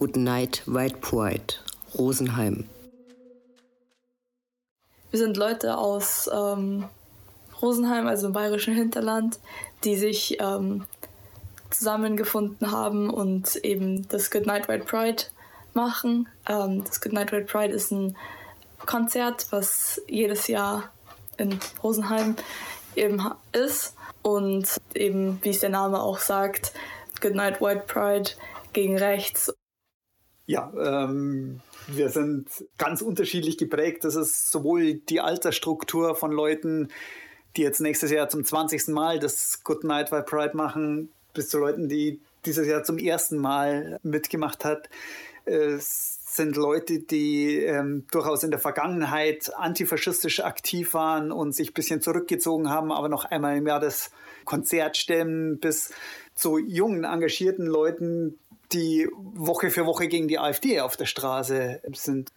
Good Night White Pride, Rosenheim. Wir sind Leute aus ähm, Rosenheim, also im bayerischen Hinterland, die sich ähm, zusammengefunden haben und eben das Good Night White Pride machen. Ähm, das Good Night White Pride ist ein Konzert, was jedes Jahr in Rosenheim eben ist. Und eben, wie es der Name auch sagt, Good Night White Pride gegen rechts. Ja, ähm, wir sind ganz unterschiedlich geprägt. Das ist sowohl die Altersstruktur von Leuten, die jetzt nächstes Jahr zum 20. Mal das Good Night White Pride machen, bis zu Leuten, die dieses Jahr zum ersten Mal mitgemacht hat. Es sind Leute, die ähm, durchaus in der Vergangenheit antifaschistisch aktiv waren und sich ein bisschen zurückgezogen haben, aber noch einmal im Jahr das Konzert stemmen, bis zu jungen, engagierten Leuten, die Woche für Woche gegen die AfD auf der Straße sind.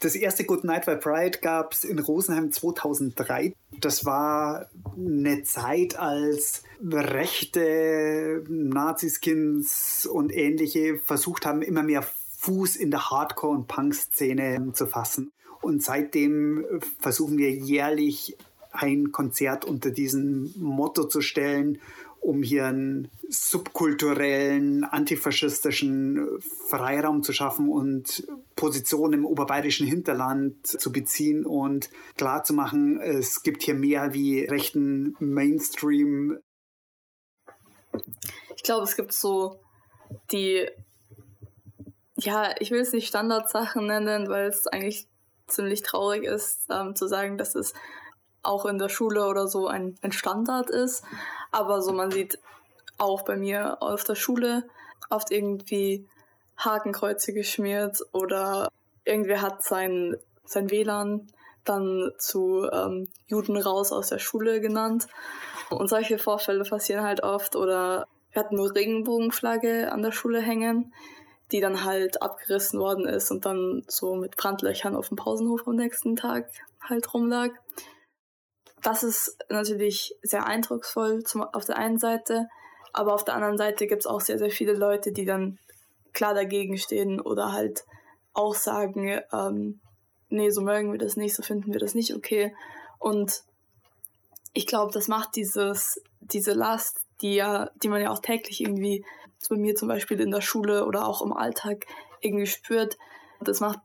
Das erste Good Night by Pride gab es in Rosenheim 2003. Das war eine Zeit, als rechte Naziskins und ähnliche versucht haben, immer mehr Fuß in der Hardcore- und Punk-Szene zu fassen. Und seitdem versuchen wir jährlich ein Konzert unter diesem Motto zu stellen, um hier einen subkulturellen, antifaschistischen Freiraum zu schaffen und Positionen im oberbayerischen Hinterland zu beziehen und klarzumachen, es gibt hier mehr wie rechten Mainstream. Ich glaube, es gibt so die ja, ich will es nicht Standardsachen nennen, weil es eigentlich ziemlich traurig ist, ähm, zu sagen, dass es auch in der Schule oder so ein, ein Standard ist. Aber so man sieht auch bei mir auf der Schule oft irgendwie Hakenkreuze geschmiert oder irgendwer hat sein, sein WLAN dann zu ähm, Juden raus aus der Schule genannt. Und solche Vorfälle passieren halt oft. Oder wir hatten nur Regenbogenflagge an der Schule hängen die dann halt abgerissen worden ist und dann so mit Brandlöchern auf dem Pausenhof am nächsten Tag halt rumlag. Das ist natürlich sehr eindrucksvoll zum, auf der einen Seite, aber auf der anderen Seite gibt es auch sehr, sehr viele Leute, die dann klar dagegen stehen oder halt auch sagen, ähm, nee, so mögen wir das nicht, so finden wir das nicht okay. Und ich glaube, das macht dieses, diese Last, die ja, die man ja auch täglich irgendwie bei mir zum Beispiel in der Schule oder auch im Alltag irgendwie spürt, das macht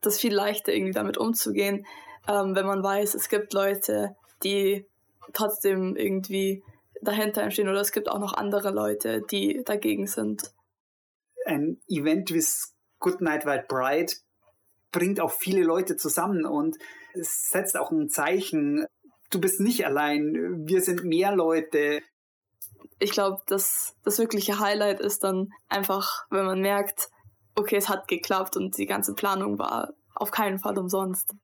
das viel leichter irgendwie damit umzugehen, ähm, wenn man weiß, es gibt Leute, die trotzdem irgendwie dahinter stehen oder es gibt auch noch andere Leute, die dagegen sind. Ein Event wie Good Night White Bride bringt auch viele Leute zusammen und es setzt auch ein Zeichen. Du bist nicht allein, wir sind mehr Leute, ich glaube, das, das wirkliche Highlight ist dann einfach, wenn man merkt, okay, es hat geklappt und die ganze Planung war auf keinen Fall umsonst.